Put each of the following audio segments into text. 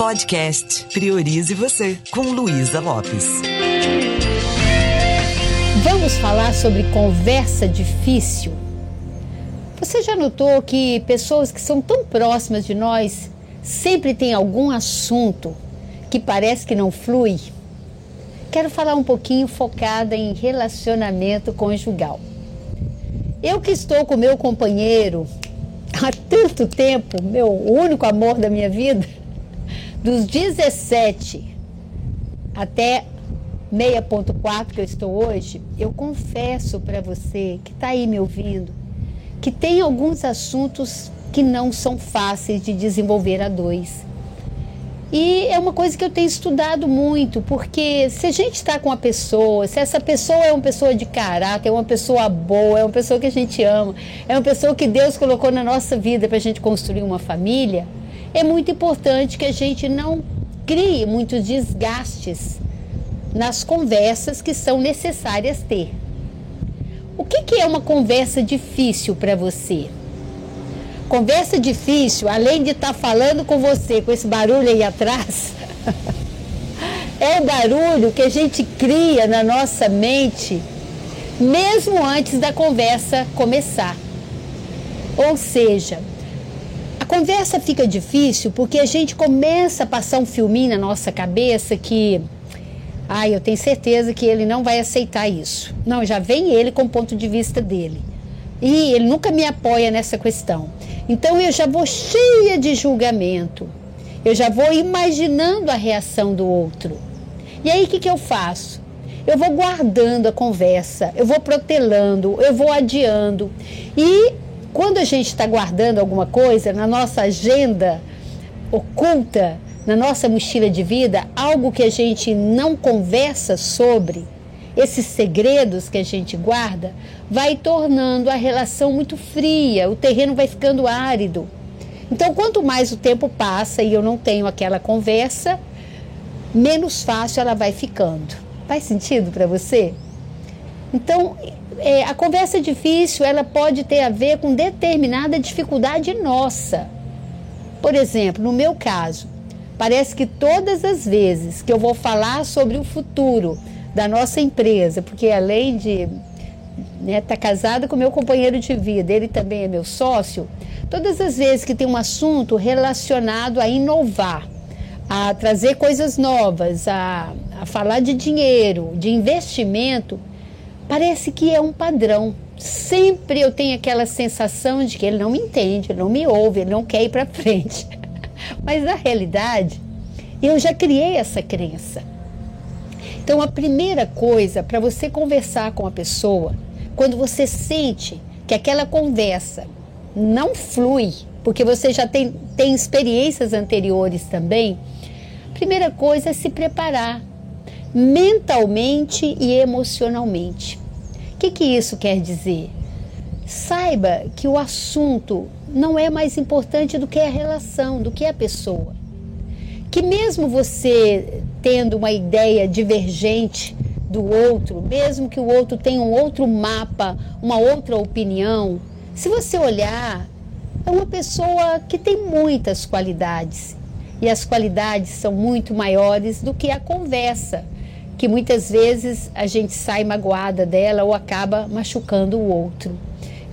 Podcast Priorize Você, com Luísa Lopes. Vamos falar sobre conversa difícil. Você já notou que pessoas que são tão próximas de nós sempre têm algum assunto que parece que não flui? Quero falar um pouquinho focada em relacionamento conjugal. Eu que estou com meu companheiro há tanto tempo, meu único amor da minha vida, dos 17 até 6.4 que eu estou hoje, eu confesso para você que está aí me ouvindo, que tem alguns assuntos que não são fáceis de desenvolver a dois. E é uma coisa que eu tenho estudado muito, porque se a gente está com a pessoa, se essa pessoa é uma pessoa de caráter, é uma pessoa boa, é uma pessoa que a gente ama, é uma pessoa que Deus colocou na nossa vida para a gente construir uma família, é muito importante que a gente não crie muitos desgastes nas conversas que são necessárias ter. O que, que é uma conversa difícil para você? Conversa difícil, além de estar tá falando com você com esse barulho aí atrás, é o barulho que a gente cria na nossa mente mesmo antes da conversa começar. Ou seja, conversa fica difícil porque a gente começa a passar um filminho na nossa cabeça que ah, eu tenho certeza que ele não vai aceitar isso. Não, já vem ele com o ponto de vista dele. E ele nunca me apoia nessa questão. Então eu já vou cheia de julgamento. Eu já vou imaginando a reação do outro. E aí o que, que eu faço? Eu vou guardando a conversa, eu vou protelando, eu vou adiando. E quando a gente está guardando alguma coisa na nossa agenda oculta, na nossa mochila de vida, algo que a gente não conversa sobre, esses segredos que a gente guarda, vai tornando a relação muito fria, o terreno vai ficando árido. Então, quanto mais o tempo passa e eu não tenho aquela conversa, menos fácil ela vai ficando. Faz sentido para você? Então, é, a conversa difícil ela pode ter a ver com determinada dificuldade nossa. Por exemplo, no meu caso, parece que todas as vezes que eu vou falar sobre o futuro da nossa empresa, porque além de estar né, tá casada com meu companheiro de vida, ele também é meu sócio, todas as vezes que tem um assunto relacionado a inovar, a trazer coisas novas, a, a falar de dinheiro, de investimento, parece que é um padrão. Sempre eu tenho aquela sensação de que ele não me entende, ele não me ouve, ele não quer ir para frente. Mas na realidade, eu já criei essa crença. Então, a primeira coisa para você conversar com a pessoa, quando você sente que aquela conversa não flui, porque você já tem, tem experiências anteriores também, primeira coisa é se preparar mentalmente e emocionalmente. Que, que isso quer dizer? Saiba que o assunto não é mais importante do que a relação, do que a pessoa. Que mesmo você tendo uma ideia divergente do outro, mesmo que o outro tenha um outro mapa, uma outra opinião, se você olhar, é uma pessoa que tem muitas qualidades. E as qualidades são muito maiores do que a conversa, que muitas vezes a gente sai magoada dela ou acaba machucando o outro.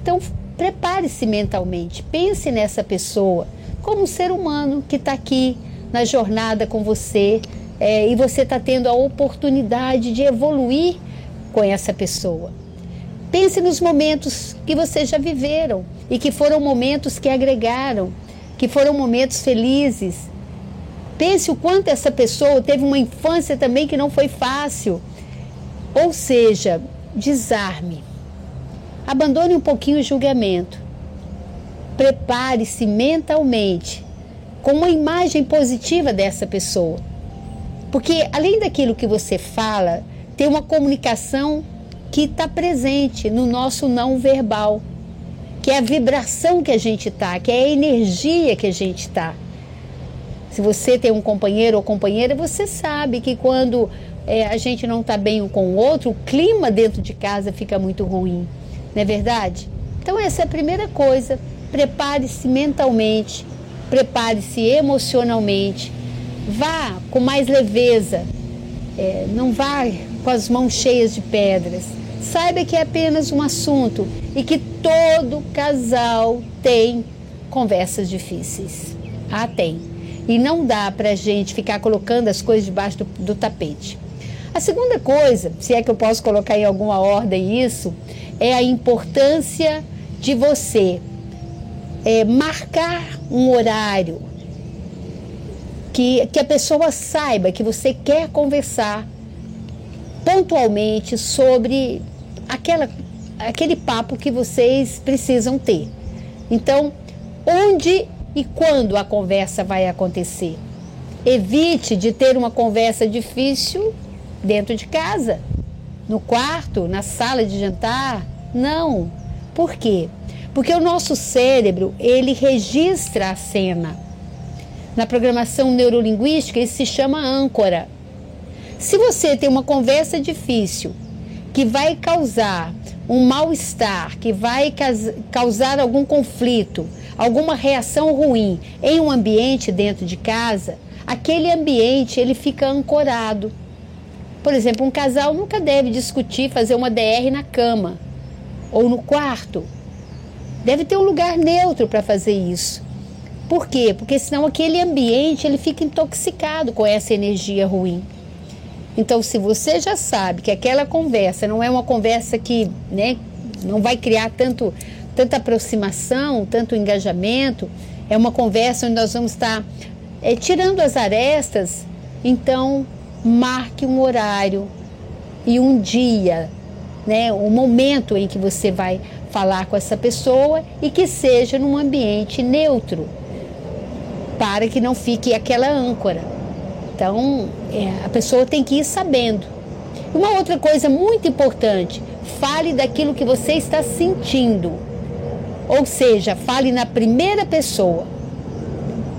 Então, prepare-se mentalmente, pense nessa pessoa como um ser humano que está aqui na jornada com você, é, e você está tendo a oportunidade de evoluir com essa pessoa. Pense nos momentos que vocês já viveram e que foram momentos que agregaram, que foram momentos felizes. Pense o quanto essa pessoa teve uma infância também que não foi fácil. Ou seja, desarme. Abandone um pouquinho o julgamento. Prepare-se mentalmente com uma imagem positiva dessa pessoa. Porque além daquilo que você fala, tem uma comunicação que está presente no nosso não verbal, que é a vibração que a gente está, que é a energia que a gente está. Se você tem um companheiro ou companheira, você sabe que quando é, a gente não está bem um com o outro, o clima dentro de casa fica muito ruim, não é verdade? Então, essa é a primeira coisa. Prepare-se mentalmente, prepare-se emocionalmente Vá com mais leveza, é, não vá com as mãos cheias de pedras. Saiba que é apenas um assunto e que todo casal tem conversas difíceis. Ah, tem. E não dá para a gente ficar colocando as coisas debaixo do, do tapete. A segunda coisa, se é que eu posso colocar em alguma ordem isso, é a importância de você é, marcar um horário que, que a pessoa saiba que você quer conversar pontualmente sobre aquela, aquele papo que vocês precisam ter. Então, onde e quando a conversa vai acontecer? Evite de ter uma conversa difícil dentro de casa, no quarto, na sala de jantar. Não. Por quê? Porque o nosso cérebro, ele registra a cena. Na programação neurolinguística, isso se chama âncora. Se você tem uma conversa difícil que vai causar um mal-estar, que vai causar algum conflito, alguma reação ruim em um ambiente dentro de casa, aquele ambiente ele fica ancorado. Por exemplo, um casal nunca deve discutir fazer uma DR na cama ou no quarto. Deve ter um lugar neutro para fazer isso. Por quê? Porque senão aquele ambiente ele fica intoxicado com essa energia ruim. Então, se você já sabe que aquela conversa não é uma conversa que né, não vai criar tanto, tanta aproximação, tanto engajamento, é uma conversa onde nós vamos estar é, tirando as arestas, então marque um horário e um dia, né, o um momento em que você vai falar com essa pessoa e que seja num ambiente neutro, para que não fique aquela âncora. Então, é, a pessoa tem que ir sabendo. Uma outra coisa muito importante: fale daquilo que você está sentindo. Ou seja, fale na primeira pessoa.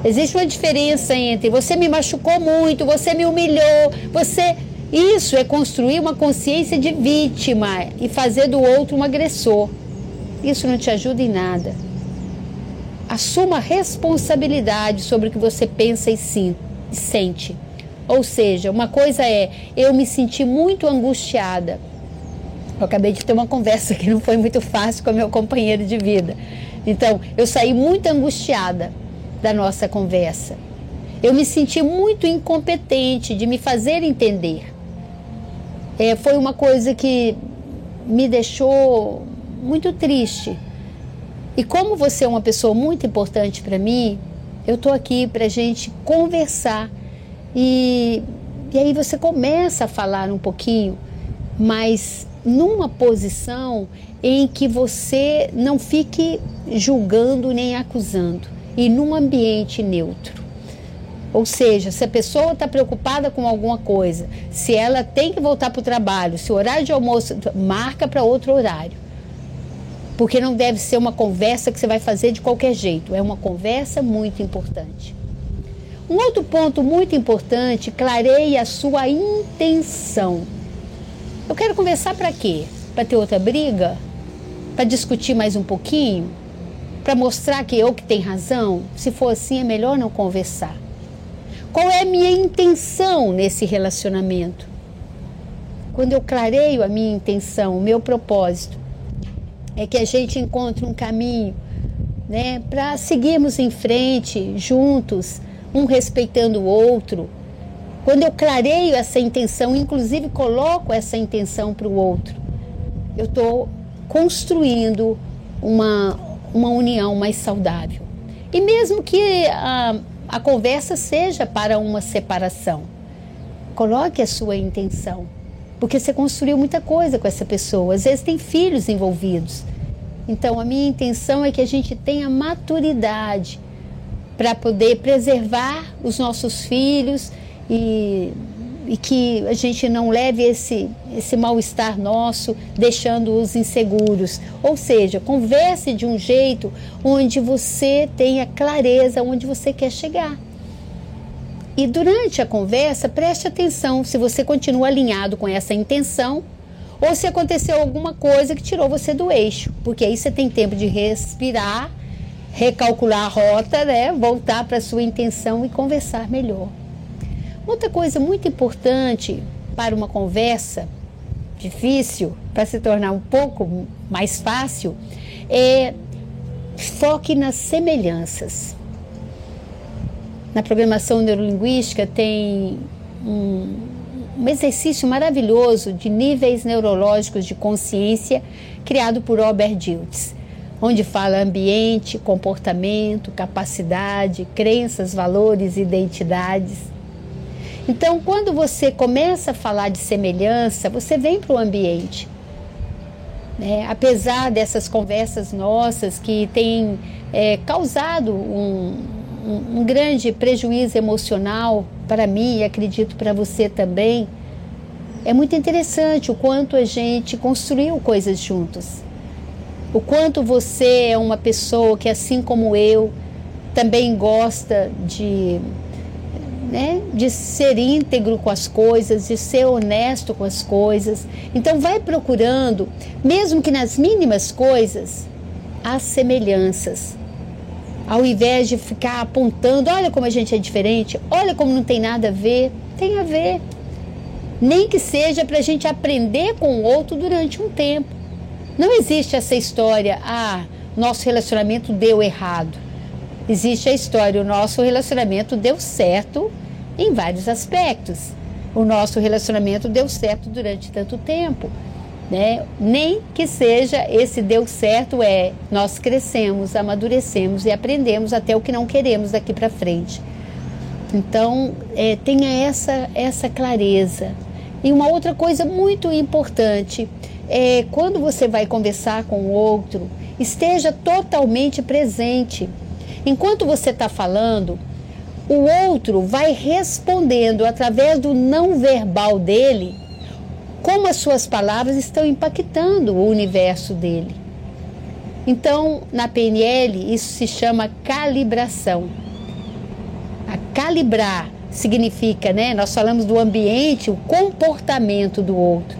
Existe uma diferença entre você me machucou muito, você me humilhou, você. Isso é construir uma consciência de vítima e fazer do outro um agressor. Isso não te ajuda em nada. Assuma responsabilidade sobre o que você pensa e sente. Ou seja, uma coisa é eu me senti muito angustiada. Eu acabei de ter uma conversa que não foi muito fácil com meu companheiro de vida. Então, eu saí muito angustiada da nossa conversa. Eu me senti muito incompetente de me fazer entender. É, foi uma coisa que me deixou muito triste. E como você é uma pessoa muito importante para mim, eu estou aqui para a gente conversar e, e aí você começa a falar um pouquinho, mas numa posição em que você não fique julgando nem acusando e num ambiente neutro. Ou seja, se a pessoa está preocupada com alguma coisa, se ela tem que voltar para o trabalho, se o horário de almoço marca para outro horário. Porque não deve ser uma conversa que você vai fazer de qualquer jeito, é uma conversa muito importante. Um outro ponto muito importante, clareie a sua intenção. Eu quero conversar para quê? Para ter outra briga? Para discutir mais um pouquinho? Para mostrar que eu que tenho razão? Se for assim, é melhor não conversar. Qual é a minha intenção nesse relacionamento? Quando eu clareio a minha intenção, o meu propósito, é que a gente encontre um caminho né, para seguirmos em frente juntos, um respeitando o outro. Quando eu clareio essa intenção, inclusive coloco essa intenção para o outro, eu estou construindo uma, uma união mais saudável. E mesmo que a, a conversa seja para uma separação, coloque a sua intenção, porque você construiu muita coisa com essa pessoa. Às vezes tem filhos envolvidos. Então, a minha intenção é que a gente tenha maturidade para poder preservar os nossos filhos e, e que a gente não leve esse, esse mal-estar nosso, deixando-os inseguros. Ou seja, converse de um jeito onde você tenha clareza onde você quer chegar. E durante a conversa, preste atenção se você continua alinhado com essa intenção ou se aconteceu alguma coisa que tirou você do eixo, porque aí você tem tempo de respirar recalcular a rota, né? voltar para a sua intenção e conversar melhor. Outra coisa muito importante para uma conversa difícil, para se tornar um pouco mais fácil, é foque nas semelhanças. Na programação neurolinguística tem um, um exercício maravilhoso de níveis neurológicos de consciência criado por Robert Diltz, onde fala ambiente, comportamento, capacidade, crenças, valores, identidades. Então, quando você começa a falar de semelhança, você vem para o ambiente. Né? Apesar dessas conversas nossas que têm é, causado um, um, um grande prejuízo emocional para mim e acredito para você também, é muito interessante o quanto a gente construiu coisas juntos. O quanto você é uma pessoa que, assim como eu, também gosta de, né, de ser íntegro com as coisas, de ser honesto com as coisas. Então, vai procurando, mesmo que nas mínimas coisas, as semelhanças. Ao invés de ficar apontando, olha como a gente é diferente, olha como não tem nada a ver, tem a ver nem que seja para a gente aprender com o outro durante um tempo. Não existe essa história, ah, nosso relacionamento deu errado. Existe a história, o nosso relacionamento deu certo em vários aspectos. O nosso relacionamento deu certo durante tanto tempo. Né? Nem que seja esse deu certo é nós crescemos, amadurecemos e aprendemos até o que não queremos daqui para frente. Então é, tenha essa essa clareza, e uma outra coisa muito importante é quando você vai conversar com o outro, esteja totalmente presente. Enquanto você está falando, o outro vai respondendo através do não verbal dele como as suas palavras estão impactando o universo dele. Então, na PNL, isso se chama calibração. A calibrar significa, né? Nós falamos do ambiente, o comportamento do outro.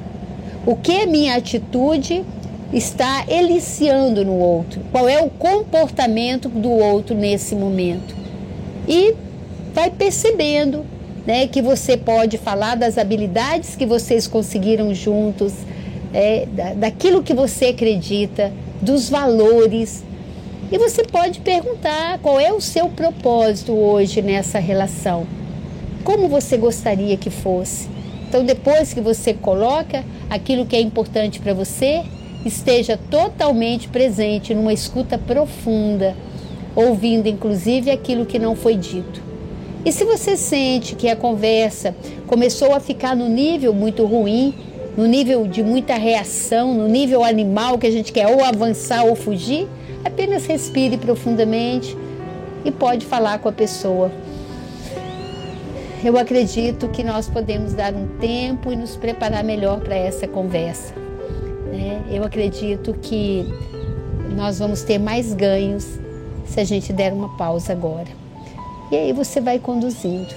O que a minha atitude está eliciando no outro? Qual é o comportamento do outro nesse momento? E vai percebendo, né, que você pode falar das habilidades que vocês conseguiram juntos, é, daquilo que você acredita, dos valores. E você pode perguntar qual é o seu propósito hoje nessa relação como você gostaria que fosse. Então, depois que você coloca aquilo que é importante para você, esteja totalmente presente numa escuta profunda, ouvindo inclusive aquilo que não foi dito. E se você sente que a conversa começou a ficar no nível muito ruim, no nível de muita reação, no nível animal que a gente quer ou avançar ou fugir, apenas respire profundamente e pode falar com a pessoa eu acredito que nós podemos dar um tempo e nos preparar melhor para essa conversa. Né? Eu acredito que nós vamos ter mais ganhos se a gente der uma pausa agora. E aí você vai conduzindo.